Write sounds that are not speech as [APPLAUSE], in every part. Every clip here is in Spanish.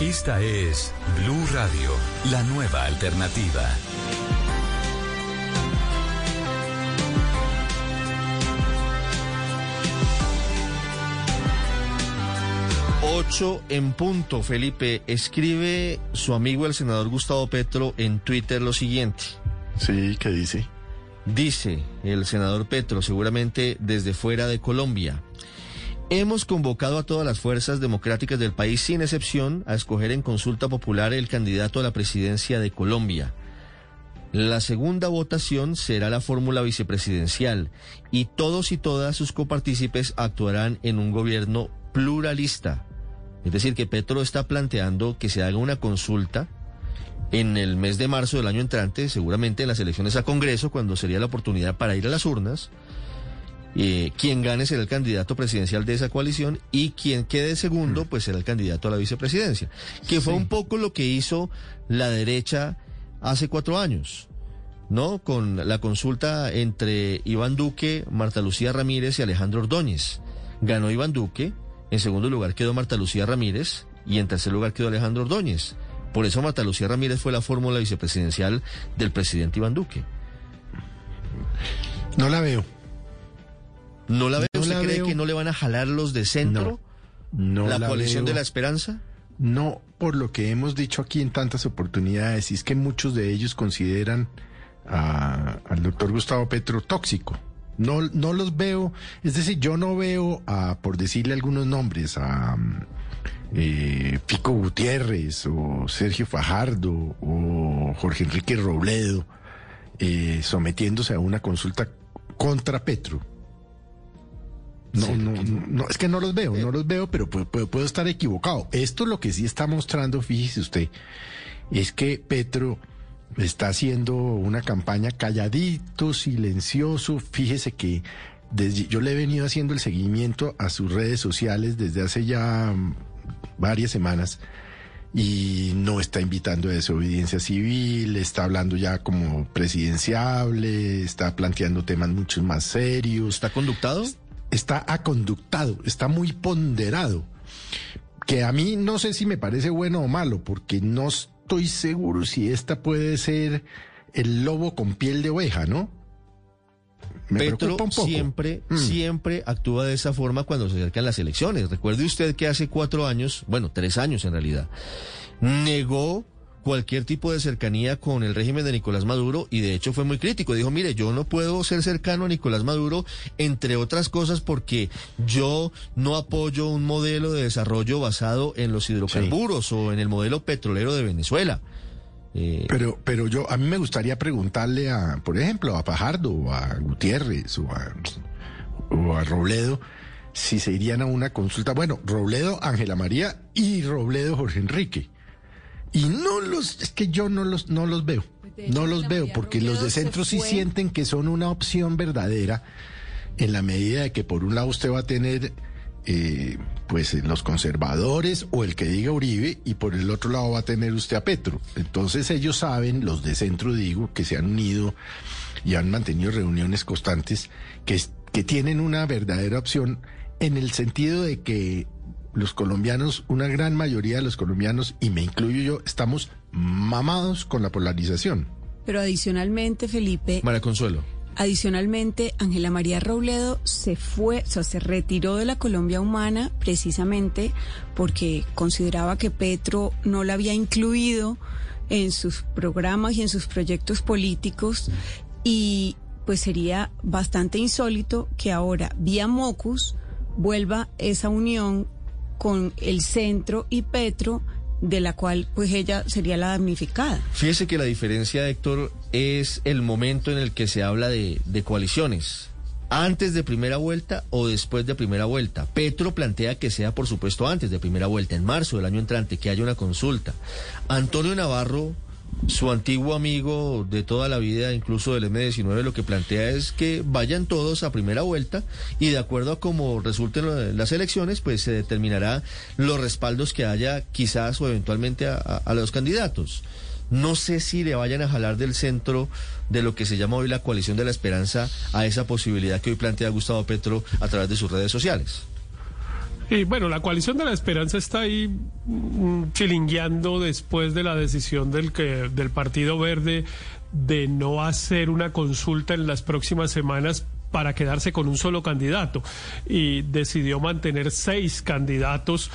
Esta es Blue Radio, la nueva alternativa. Ocho en punto, Felipe. Escribe su amigo el senador Gustavo Petro en Twitter lo siguiente. Sí, ¿qué dice? Dice el senador Petro, seguramente desde fuera de Colombia. Hemos convocado a todas las fuerzas democráticas del país, sin excepción, a escoger en consulta popular el candidato a la presidencia de Colombia. La segunda votación será la fórmula vicepresidencial y todos y todas sus copartícipes actuarán en un gobierno pluralista. Es decir, que Petro está planteando que se haga una consulta en el mes de marzo del año entrante, seguramente en las elecciones a Congreso, cuando sería la oportunidad para ir a las urnas. Eh, quien gane será el candidato presidencial de esa coalición y quien quede segundo, pues será el candidato a la vicepresidencia. Que fue un poco lo que hizo la derecha hace cuatro años, ¿no? Con la consulta entre Iván Duque, Marta Lucía Ramírez y Alejandro Ordóñez. Ganó Iván Duque, en segundo lugar quedó Marta Lucía Ramírez y en tercer lugar quedó Alejandro Ordóñez. Por eso Marta Lucía Ramírez fue la fórmula vicepresidencial del presidente Iván Duque. No la veo. ¿No la veo? No ¿Usted la cree veo. que no le van a jalar los de centro? No ¿La, la coalición veo. de la esperanza? No, por lo que hemos dicho aquí en tantas oportunidades, y es que muchos de ellos consideran a- al doctor Gustavo Petro tóxico. No, no los veo, es decir, yo no veo a, por decirle algunos nombres, a mm, eh, Fico Gutiérrez o Sergio Fajardo o Jorge Enrique Robledo eh, sometiéndose a una consulta contra Petro. No, no, no, no, es que no los veo, no los veo, pero puedo, estar equivocado. Esto lo que sí está mostrando, fíjese usted, es que Petro está haciendo una campaña calladito, silencioso. Fíjese que desde, yo le he venido haciendo el seguimiento a sus redes sociales desde hace ya varias semanas y no está invitando a desobediencia civil, está hablando ya como presidenciable, está planteando temas mucho más serios ¿Está conductado? Está aconductado, está muy ponderado. Que a mí no sé si me parece bueno o malo, porque no estoy seguro si esta puede ser el lobo con piel de oveja, ¿no? Me Petro preocupa un poco. siempre, Mm. siempre actúa de esa forma cuando se acercan las elecciones. Recuerde usted que hace cuatro años, bueno, tres años en realidad, negó cualquier tipo de cercanía con el régimen de Nicolás Maduro y de hecho fue muy crítico. Dijo, mire, yo no puedo ser cercano a Nicolás Maduro, entre otras cosas porque yo no apoyo un modelo de desarrollo basado en los hidrocarburos o en el modelo petrolero de Venezuela. Eh, Pero, pero yo, a mí me gustaría preguntarle a, por ejemplo, a Fajardo o a Gutiérrez o a, o a Robledo si se irían a una consulta. Bueno, Robledo, Ángela María y Robledo, Jorge Enrique. Y no los, es que yo no los, no los veo. No los veo porque los de centro sí sienten que son una opción verdadera en la medida de que por un lado usted va a tener eh, pues los conservadores o el que diga Uribe y por el otro lado va a tener usted a Petro. Entonces ellos saben, los de centro digo, que se han unido y han mantenido reuniones constantes, que, que tienen una verdadera opción en el sentido de que los colombianos, una gran mayoría de los colombianos, y me incluyo yo, estamos mamados con la polarización. Pero adicionalmente, Felipe, María Consuelo. adicionalmente, Ángela María Robledo se fue, o sea, se retiró de la Colombia Humana precisamente porque consideraba que Petro no la había incluido en sus programas y en sus proyectos políticos y pues sería bastante insólito que ahora vía Mocus vuelva esa unión con el centro y Petro de la cual pues ella sería la damnificada. Fíjese que la diferencia, Héctor, es el momento en el que se habla de, de coaliciones. antes de primera vuelta o después de primera vuelta. Petro plantea que sea, por supuesto, antes de primera vuelta, en marzo del año entrante, que haya una consulta. Antonio Navarro, su antiguo amigo de toda la vida, incluso del M19, lo que plantea es que vayan todos a primera vuelta y de acuerdo a cómo resulten las elecciones, pues se determinará los respaldos que haya quizás o eventualmente a, a, a los candidatos. No sé si le vayan a jalar del centro de lo que se llama hoy la coalición de la esperanza a esa posibilidad que hoy plantea Gustavo Petro a través de sus redes sociales. Y bueno, la coalición de la esperanza está ahí mm, chilingueando después de la decisión del, que, del Partido Verde de no hacer una consulta en las próximas semanas para quedarse con un solo candidato. Y decidió mantener seis candidatos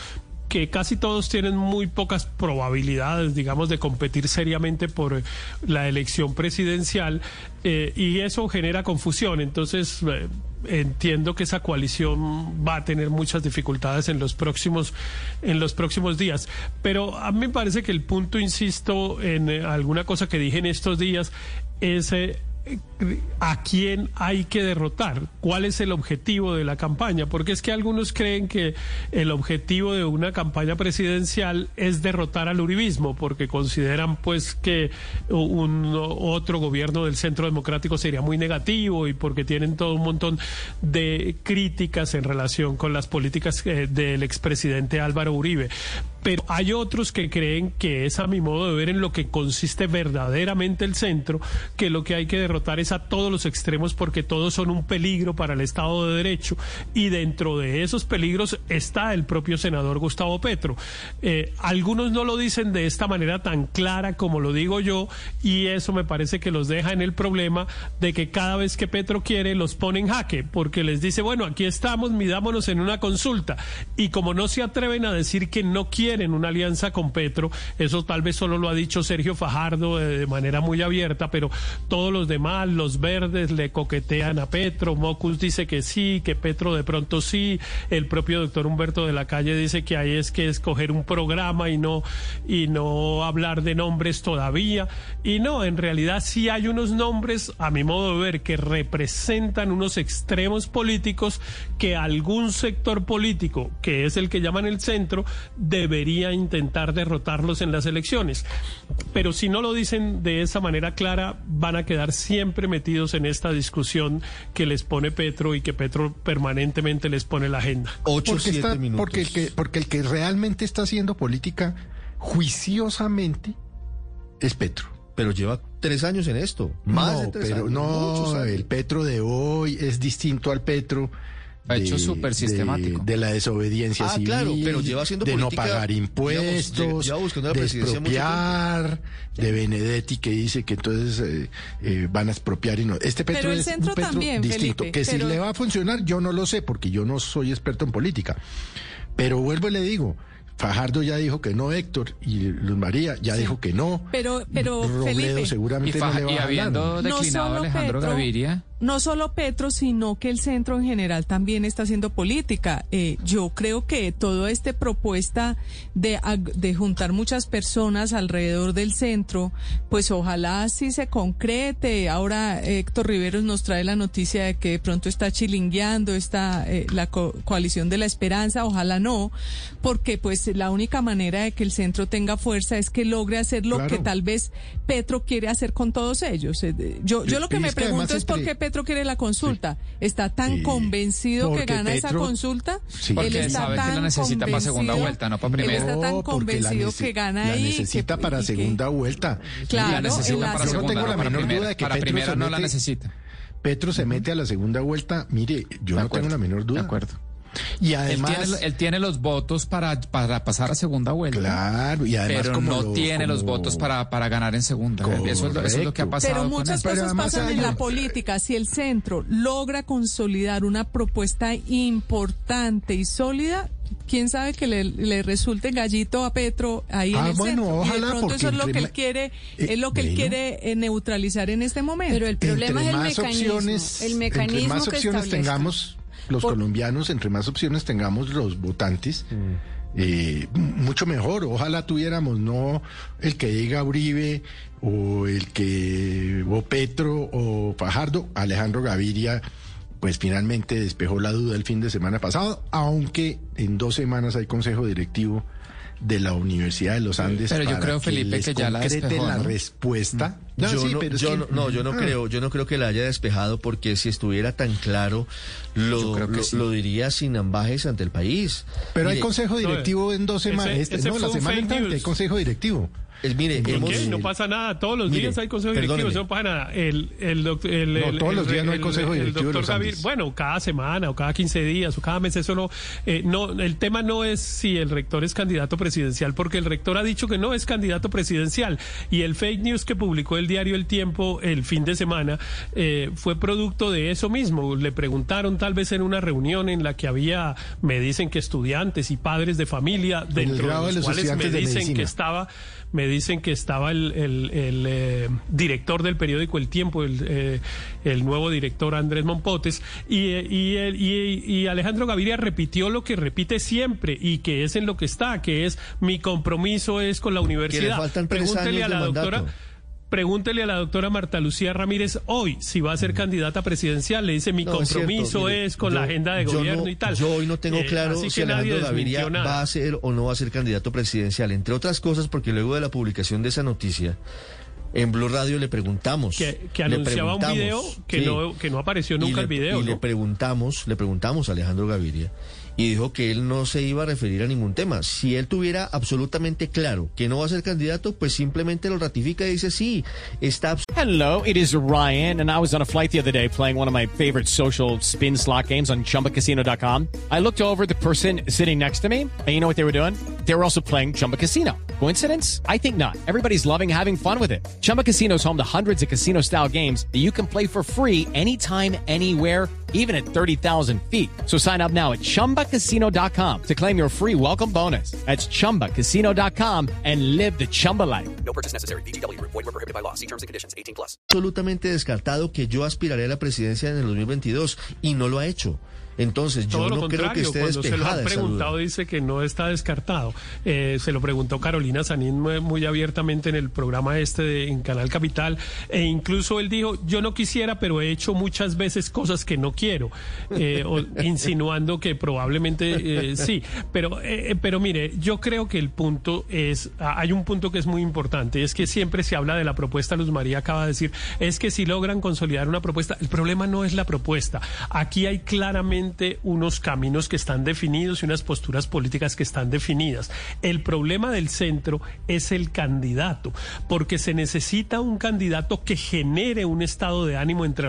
que casi todos tienen muy pocas probabilidades, digamos, de competir seriamente por la elección presidencial eh, y eso genera confusión. Entonces, eh, entiendo que esa coalición va a tener muchas dificultades en los próximos en los próximos días pero a mí me parece que el punto insisto en eh, alguna cosa que dije en estos días es eh, a quién hay que derrotar, cuál es el objetivo de la campaña, porque es que algunos creen que el objetivo de una campaña presidencial es derrotar al uribismo, porque consideran pues que un otro gobierno del centro democrático sería muy negativo y porque tienen todo un montón de críticas en relación con las políticas eh, del expresidente Álvaro Uribe. Pero hay otros que creen que es a mi modo de ver en lo que consiste verdaderamente el centro, que lo que hay que derrotar es a todos los extremos porque todos son un peligro para el Estado de Derecho y dentro de esos peligros está el propio senador Gustavo Petro. Eh, algunos no lo dicen de esta manera tan clara como lo digo yo y eso me parece que los deja en el problema de que cada vez que Petro quiere los pone en jaque porque les dice, bueno, aquí estamos, midámonos en una consulta y como no se atreven a decir que no quieren en una alianza con Petro, eso tal vez solo lo ha dicho Sergio Fajardo de, de manera muy abierta, pero todos los demás, los verdes, le coquetean a Petro, Mocus dice que sí, que Petro de pronto sí, el propio doctor Humberto de la Calle dice que ahí es que escoger un programa y no, y no hablar de nombres todavía, y no, en realidad sí hay unos nombres, a mi modo de ver, que representan unos extremos políticos que algún sector político, que es el que llaman el centro, debe debería intentar derrotarlos en las elecciones. Pero si no lo dicen de esa manera clara, van a quedar siempre metidos en esta discusión que les pone Petro y que Petro permanentemente les pone la agenda. Ocho, porque, está, porque, el que, porque el que realmente está haciendo política juiciosamente es Petro. Pero lleva tres años en esto. Más no, de tres pero años. no, el Petro de hoy es distinto al Petro ha hecho súper sistemático. De, de, la desobediencia ah, civil, claro, pero lleva haciendo de política, no pagar impuestos, digamos, lleva de expropiar, de Benedetti que dice que entonces eh, eh, van a expropiar y no. Este Petro pero el es centro un Petro también, distinto. Felipe, que pero... si le va a funcionar, yo no lo sé, porque yo no soy experto en política. Pero vuelvo y le digo, Fajardo ya dijo que no, Héctor, y Luz María ya sí. dijo que no. Pero, pero Robledo Felipe, seguramente y, no le va y a habiendo hablar. declinado No solo Alejandro Petro, Gaviria. No solo Petro, sino que el centro en general también está haciendo política. Eh, yo creo que toda esta propuesta de, de juntar muchas personas alrededor del centro, pues ojalá sí se concrete. Ahora Héctor Riveros nos trae la noticia de que de pronto está chilingueando esta, eh, la co- coalición de la esperanza. Ojalá no, porque pues la única manera de que el centro tenga fuerza es que logre hacer lo Claro. que tal vez Petro quiere hacer con todos ellos. Eh, Yo, yo lo que me pregunto es por qué Petro quiere la consulta. ¿Está tan Sí, convencido que porque gana esa Petro- consulta? Sí. Él Porque está sabe que tan la necesita para segunda convencido- vuelta, no para Él primera. está tan No, convencido que gana la ahí. necesita que- para y que- segunda vuelta. Claro, la necesita para yo no segunda, tengo la para menor primera, duda de que para Petro primera se no la mete- necesita. Petro se mete a la segunda vuelta, mire, yo De no acuerdo, tengo la menor duda. De acuerdo. Y Él además, tiene, él tiene los votos para, para pasar a segunda vuelta. claro, y además pero como no lo- tiene los como- votos para, para ganar en segunda. Eso es, lo, eso es lo que ha pasado Pero con muchas él. Pero cosas pasan hay en la política. Si el centro logra consolidar una propuesta importante y sólida, quién sabe que le, le resulte gallito a Petro ahí Ah, en el bueno, centro. y de ojalá, pronto eso es lo entre que él quiere, Eh, es lo que él bueno. quiere eh, neutralizar en este momento. Pero el problema entre es el más mecanismo. opciones, el entre mecanismo más que opciones establezca. tengamos los Por- colombianos, entre más opciones tengamos los votantes, eh, m- mucho mejor. Ojalá tuviéramos no el que diga Uribe o el que o Petro o Fajardo, Alejandro Gaviria pues finalmente despejó la duda el fin de semana pasado, aunque en dos semanas hay consejo directivo de la Universidad de los Andes. Pero yo para creo, Felipe, les que ya la despejó, la ¿no? respuesta. No, yo sí, no, yo que- no, yo Ah. creo, yo no creo que la haya despejado porque si estuviera tan claro Yo lo, creo que lo, sí. lo diría sin ambajes ante el país. Pero hay Mire, consejo directivo en dos ese- semanas. Este, ese no, la semana entrante hay consejo directivo. Es- mire, ¿Y hemos, qué? No pasa nada. Todos los Mire, días hay consejo directivo. Eso no pasa nada. El, el, doc- el, No, todos el- los días no hay consejo directivo doctor Gaviria- bueno, cada semana o cada 15 días o cada mes. Eso no, eh, no. El tema no es si el rector es candidato presidencial, porque el rector ha dicho que no es candidato presidencial. Y el fake news que publicó el diario El Tiempo el fin de semana eh, fue producto de eso mismo. Le preguntaron tal vez en una reunión en la que había, me dicen que estudiantes y padres de familia, dentro de los cuales me dicen que estaba, me dicen que estaba el, el- el, eh, director del periódico El Tiempo, el, eh, el nuevo director Andrés Mompotes, y, eh, y, el- y- y Alejandro Gaviria repitió lo que repite siempre y que es en lo que está, que es mi compromiso es con la universidad. Pregúntele a la doctora. mandato. Pregúntele a la doctora Marta Lucía Ramírez hoy si va a ser candidata presidencial. Le dice mi No, es compromiso cierto, mire, es con yo- la agenda de gobierno no- y tal. Yo hoy no tengo Eh, claro si Alejandro Gaviria va a ser o no va a ser candidato presidencial, entre otras cosas porque luego de la publicación de esa noticia, en Blue Radio le preguntamos. que, anunciaba un video que sí, no que no apareció nunca le- el video. Y le preguntamos, le preguntamos a Alejandro Gaviria y dijo que él no se iba a referir a ningún tema. Si él tuviera absolutamente claro que no va a ser candidato, pues simplemente lo ratifica y dice sí, está Hello, it is Ryan, and I was on a flight the other day playing one of my favorite social spin slot games on chumbacasino.com. I looked over the person sitting next to me, and you know what they were doing? They were also playing Chumba Casino. Coincidence? I think not. Everybody's loving having fun with it. Chumba Casino is home to hundreds of casino style games that you can play for free anytime, anywhere even at 30,000 feet. So sign up now at ChumbaCasino.com to claim your free welcome bonus. That's ChumbaCasino.com and live the Chumba life. No purchase necessary. VGW Group. Void were prohibited by law. See terms and conditions. 18 plus. absolutamente descartado que yo aspiraré a la presidencia en el 2022 y no lo ha hecho. Entonces, yo Todo lo no creo que esté cuando se lo han preguntado dice que no está descartado. Eh, se lo preguntó Carolina Sanín muy, muy abiertamente en el programa este de, en Canal Capital e incluso él dijo, yo no quisiera, pero he hecho muchas veces cosas que no quiero, eh, o- [LAUGHS] insinuando que probablemente eh, sí. Pero, eh, pero mire, yo creo que el punto es, hay un punto que es muy importante, es que siempre se habla de la propuesta, Luz María acaba de decir, es que si logran consolidar una propuesta, el problema no es la propuesta, aquí hay claramente unos caminos que están definidos y unas posturas políticas que están definidas. El problema del centro es el candidato, porque se necesita un candidato que genere un estado de ánimo entre,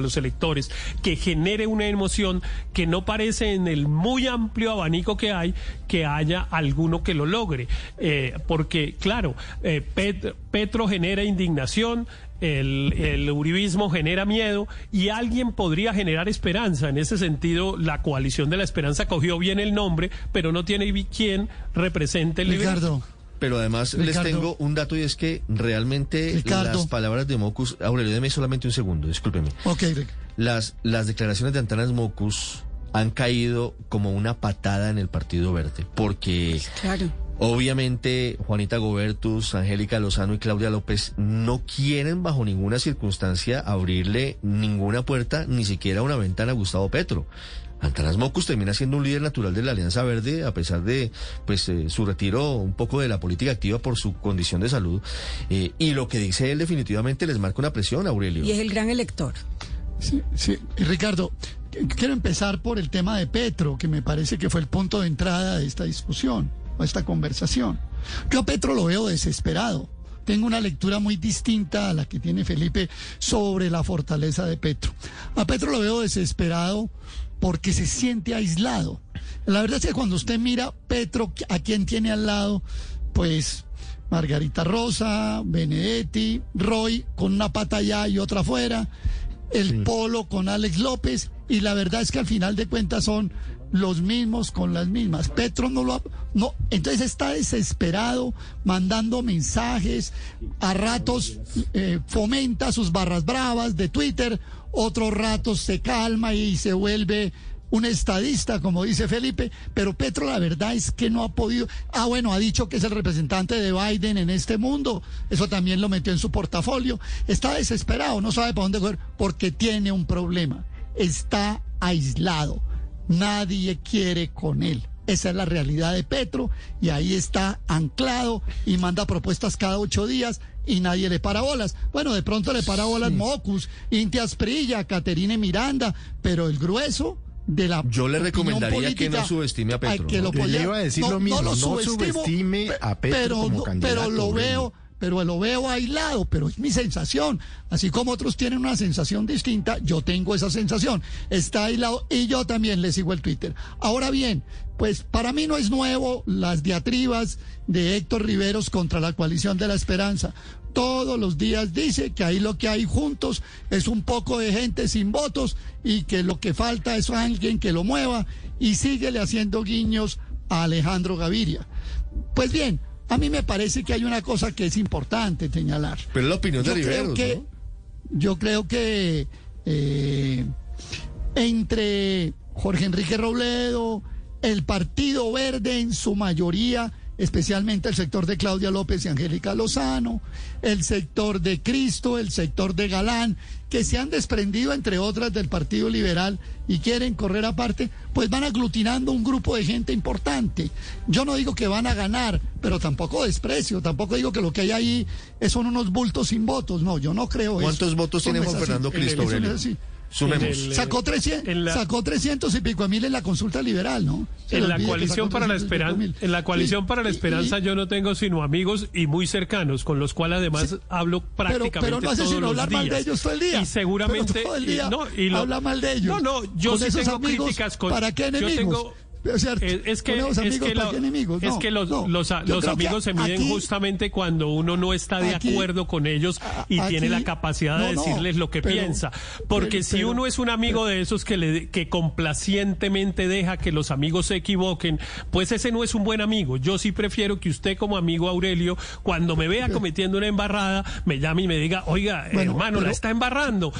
los electores, que genere una emoción que no parece en el muy amplio abanico que hay que haya alguno que lo logre. Eh, porque, claro, eh, Pet- Petro genera indignación, el, el uribismo genera miedo y alguien podría generar esperanza. En ese sentido, la coalición de la esperanza cogió bien el nombre, pero no tiene quien represente el. Ricardo, Pero además les tengo un dato y es que realmente Ricardo. las palabras de Mocus, Aurelio, deme solamente un segundo, discúlpeme. ok, Las, las declaraciones de Antanas Mocus han caído como una patada en el Partido Verde, porque Claro. Obviamente, Juanita Gobertus, Angélica Lozano y Claudia López no quieren bajo ninguna circunstancia abrirle ninguna puerta, ni siquiera una ventana a Gustavo Petro. Antanas Mocus termina siendo un líder natural de la Alianza Verde, a pesar de pues eh, su retiro un poco de la política activa por su condición de salud. Eh, y lo que dice él definitivamente les marca una presión, Aurelio. Y es el gran elector. sí, sí. Ricardo, qu- quiero empezar por el tema de Petro, que me parece que fue el punto de entrada de esta discusión, esta conversación. Yo a Petro lo veo desesperado. Tengo una lectura muy distinta a la que tiene Felipe sobre la fortaleza de Petro. A Petro lo veo desesperado porque se siente aislado. La verdad es que cuando usted mira Petro, a quien tiene al lado, pues Margarita Rosa, Benedetti, Roy con una pata allá y otra afuera, el Polo con Alex López, y la verdad es que al final de cuentas son los mismos con las mismas. Petro no lo ha- no, entonces está desesperado, mandando mensajes, a ratos eh, fomenta sus barras bravas de Twitter, otros ratos se calma y se vuelve un estadista, como dice Felipe, pero Petro la verdad es que no ha podido. Ah, bueno, ha dicho que es el representante de Biden en este mundo. Eso también lo metió en su portafolio. Está desesperado, no sabe para dónde coger, porque tiene un problema. está aislado. Nadie quiere con él. Esa es la realidad de Petro y ahí está anclado y manda propuestas cada ocho días y nadie le para bolas. Bueno, de pronto le para bolas Mocus, Intia Asprilla, Caterine Miranda, pero el grueso de la Yo le recomendaría que no subestime a Petro. que ¿no? lo Yo le podía- iba a decir lo mismo, no subestime a Petro pero, como candidato, Pero lo veo, pero lo veo aislado, pero es mi sensación. Así como otros tienen una sensación distinta, yo tengo esa sensación. Está aislado y yo también le sigo el Twitter. Ahora bien, pues para mí no es nuevo las diatribas de Héctor Riveros contra la coalición de la esperanza. Todos los días dice que ahí lo que hay juntos es un poco de gente sin votos y que lo que falta es alguien que lo mueva y síguele haciendo guiños a Alejandro Gaviria. Pues bien, a mí me parece que hay una cosa que es importante señalar. Pero la opinión de creo que, ¿no? yo creo que eh, entre Jorge Enrique Robledo, el Partido Verde en su mayoría, especialmente el sector de Claudia López y Angélica Lozano, el sector de Cristo, el sector de Galán, que se han desprendido, entre otras, del Partido Liberal y quieren correr aparte, pues van aglutinando un grupo de gente importante. Yo no digo que van a ganar, pero tampoco desprecio, tampoco digo que lo que hay ahí son unos bultos sin votos, no, yo no creo eso. ¿Cuántos votos tiene Juan. Fernando Cristo, Sumemos. El- Sacó 300, en la- sacó 300 y pico a mil en la consulta liberal, ¿no? Se En la coalición para la 300 y pico esperanza, mil. en la coalición Sí, para la esperanza y- yo no tengo sino amigos y muy cercanos con los cuales además Sí. hablo prácticamente pero no hace todos sino los hablar mal de días. ellos todo el día. Y seguramente Pero todo el día y- no, y lo- habla mal de ellos. No, no, yo sí tengo amigos, críticas con ¿para qué yo enemigos? tengo- Es que, es amigos, es que los, no. los, los amigos se miden aquí- justamente cuando uno no está de aquí- acuerdo con ellos y tiene la capacidad de no, decirles lo que pero- piensa. Porque pero- si pero- uno es un amigo de esos que, le, que complacientemente deja que los amigos se equivoquen, pues ese no es un buen amigo. Yo sí prefiero que usted como amigo Aurelio, cuando me vea cometiendo una embarrada, me llame y me diga, oiga, Bueno, hermano, la está embarrando.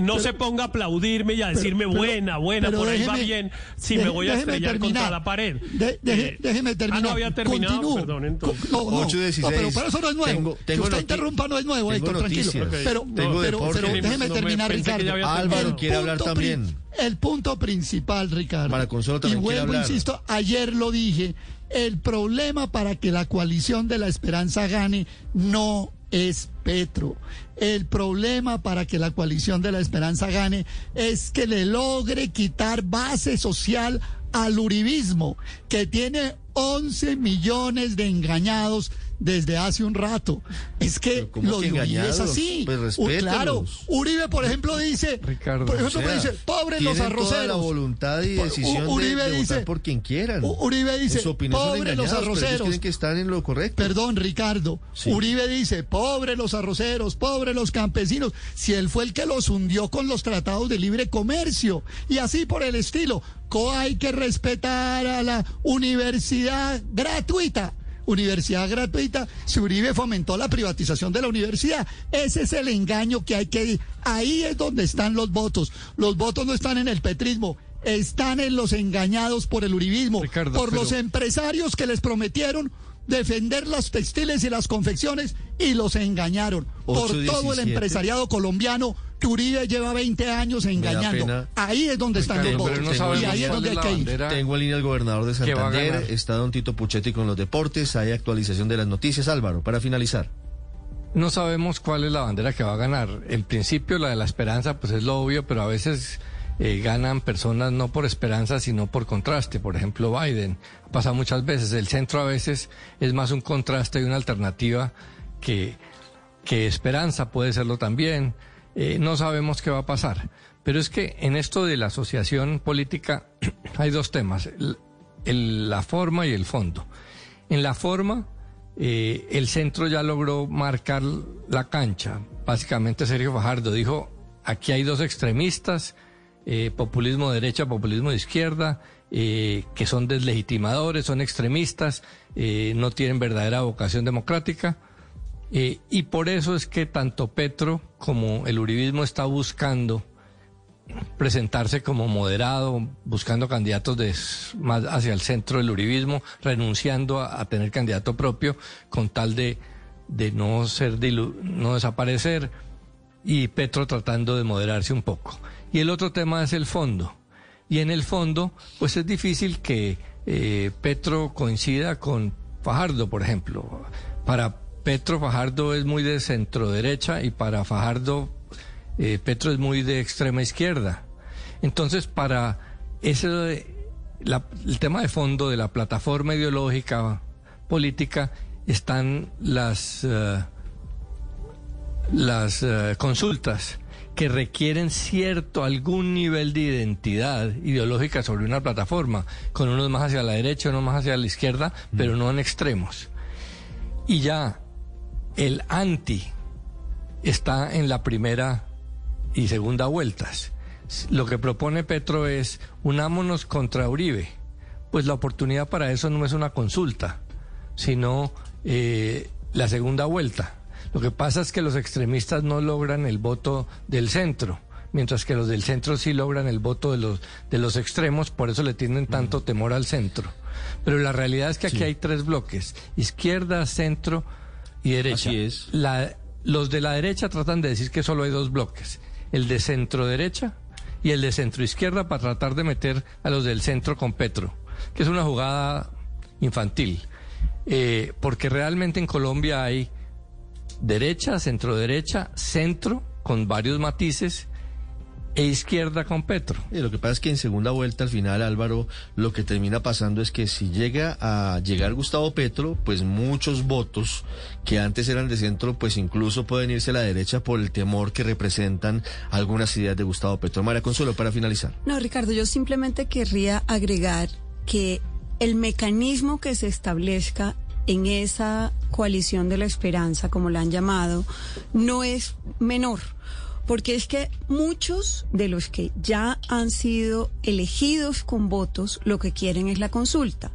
No, se ponga a aplaudirme y a decirme buena, buena, por ahí va bien, si me voy a terminar. contra la pared. De- deje- Eh, déjeme terminar. Ah, no había terminado, Continúo. perdón, entonces. No, no, 8:16. no, pero, pero eso no es nuevo. Tengo- tengo que usted noti- interrumpa no es nuevo, tengo Héctor, tranquilo. Pero, No, pero, pero, deporte. pero déjeme No, terminar, Ricardo. Álvaro quiere hablar también. El punto principal, Ricardo. Mara Consuelo también y quiere vuelvo, hablar. insisto, ayer lo dije, el problema para que la coalición de la esperanza gane no es Petro. El problema para que la coalición de la esperanza gane es que le logre quitar base social al uribismo, que tiene 11 millones de engañados desde hace un rato. Es que Pero ¿cómo lo de Uribe es así. Pues U- claro, Uribe, por ejemplo, dice, Ricardo, por ejemplo, O sea, dice, pobres los arroceros. toda la voluntad y decisión U- Uribe de, de dice- votar por quien quieran. U- Uribe dice, pobres los arroceros. tienen que estar en lo correcto. Perdón, Ricardo. Sí. Uribe dice, pobres los arroceros, pobres los campesinos, si él fue el que los hundió con los tratados de libre comercio. Y así por el estilo. Co hay que respetar a la universidad gratuita. Universidad gratuita, si Uribe fomentó la privatización de la universidad. Ese es el engaño que hay que... Ahí es donde están los votos. Los votos no están en el petrismo, están en los engañados por el uribismo, Ricardo, por pero- los empresarios que les prometieron defender las textiles y las confecciones y los engañaron. Por todo el 8.17. empresariado colombiano Uribe lleva 20 años engañando. Ahí es donde están los pero votos. no sabemos y ahí es cuál donde es hay la que ir. bandera. Tengo en línea al gobernador de Santander, está don Tito Puchetti con los deportes, hay actualización de las noticias. Álvaro, para finalizar. No sabemos cuál es la bandera que va a ganar. El principio, la de la esperanza, pues es lo obvio, pero a veces eh, ganan personas no por esperanza, sino por contraste. Por ejemplo, Biden. Pasa muchas veces. El centro a veces es más un contraste y una alternativa que, que esperanza puede serlo también. Eh, no sabemos qué va a pasar. Pero es que en esto de la asociación política [CLEARS THROAT] hay dos temas, la forma y el fondo. En la forma, eh, el centro ya logró marcar la cancha. Básicamente Sergio Fajardo dijo, aquí hay dos extremistas, eh, populismo de derecha, populismo de izquierda, eh, que son deslegitimadores, son extremistas, no tienen verdadera vocación democrática. Eh, y por eso es que tanto Petro como el Uribismo está buscando presentarse como moderado, buscando candidatos más hacia el centro del uribismo, renunciando a, a tener candidato propio con tal de, de no ser dilu- no desaparecer. y Petro tratando de moderarse un poco. Y el otro tema es el fondo. Y en el fondo, pues es difícil que eh, Petro coincida con Fajardo, por ejemplo. Para Petro, Fajardo es muy de centro derecha y para Fajardo, eh, Petro es muy de extrema izquierda. Entonces, para ese, la- el tema de fondo de la plataforma ideológica política están las, eh, las eh, consultas que requieren cierto, algún nivel de identidad ideológica sobre una plataforma, con unos más hacia la derecha, unos más hacia la izquierda, pero no en extremos. Y ya el anti está en la primera y segunda vueltas. Lo que propone Petro es unámonos contra Uribe. Pues la oportunidad para eso no es una consulta, sino eh, la segunda vuelta. Lo que pasa es que los extremistas no logran el voto del centro, mientras que los del centro sí logran el voto de los, de los extremos, por eso le tienen tanto temor al centro. Pero la realidad es que aquí hay tres bloques, izquierda, centro y derecha. Así es. La- los de la derecha tratan de decir que solo hay dos bloques, el de centro derecha y el de centro izquierda para tratar de meter a los del centro con Petro, que es una jugada infantil, Eh, porque realmente en Colombia hay derecha, centro derecha, centro con varios matices e izquierda con Petro. Y lo que pasa es que en segunda vuelta, al final, Álvaro, lo que termina pasando es que si llega a llegar Gustavo Petro, pues muchos votos que antes eran de centro, pues incluso pueden irse a la derecha por el temor que representan algunas ideas de Gustavo Petro. María Consuelo, para finalizar. No, Ricardo, yo simplemente querría agregar que el mecanismo que se establezca en esa coalición de la esperanza, como la han llamado, no es menor. Porque es que muchos de los que ya han sido elegidos con votos lo que quieren es la consulta.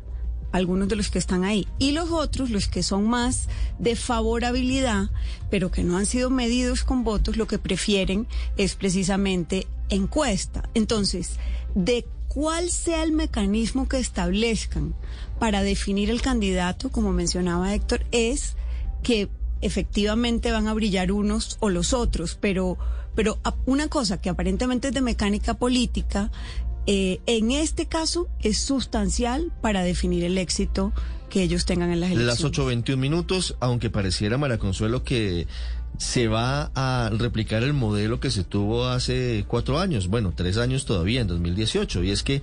Algunos de los que están ahí. Y los otros, los que son más de favorabilidad, pero que no han sido medidos con votos, lo que prefieren es precisamente encuesta. Entonces, de cuál sea el mecanismo que establezcan para definir el candidato, como mencionaba Héctor, es que efectivamente van a brillar unos o los otros, pero, pero una cosa que aparentemente es de mecánica política, eh, en este caso es sustancial para definir el éxito que ellos tengan en las elecciones. Las 8.21 minutos, aunque pareciera, María Consuelo, que se va a replicar el modelo que se tuvo hace cuatro años, bueno, tres años todavía, en 2018, y es que...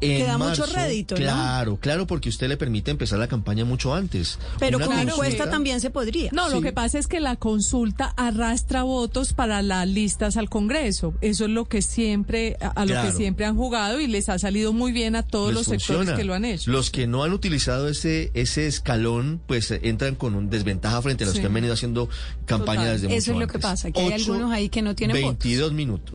En Que da mucho rédito, ¿no? Claro, claro, porque usted le permite empezar la campaña mucho antes. Pero Una con consulta- encuesta también se podría. No, lo que pasa es que la consulta arrastra votos para las listas al Congreso. Eso es lo que siempre, a, lo Claro. que siempre han jugado y les ha salido muy bien a todos les los sectores que lo han hecho. Los que no han utilizado ese ese escalón, pues eh, entran con un desventaja frente a los Sí. que han venido haciendo campaña Total. desde mucho Eso es lo que pasa, que hay Ocho, algunos ahí que no tienen votos. 22 minutos.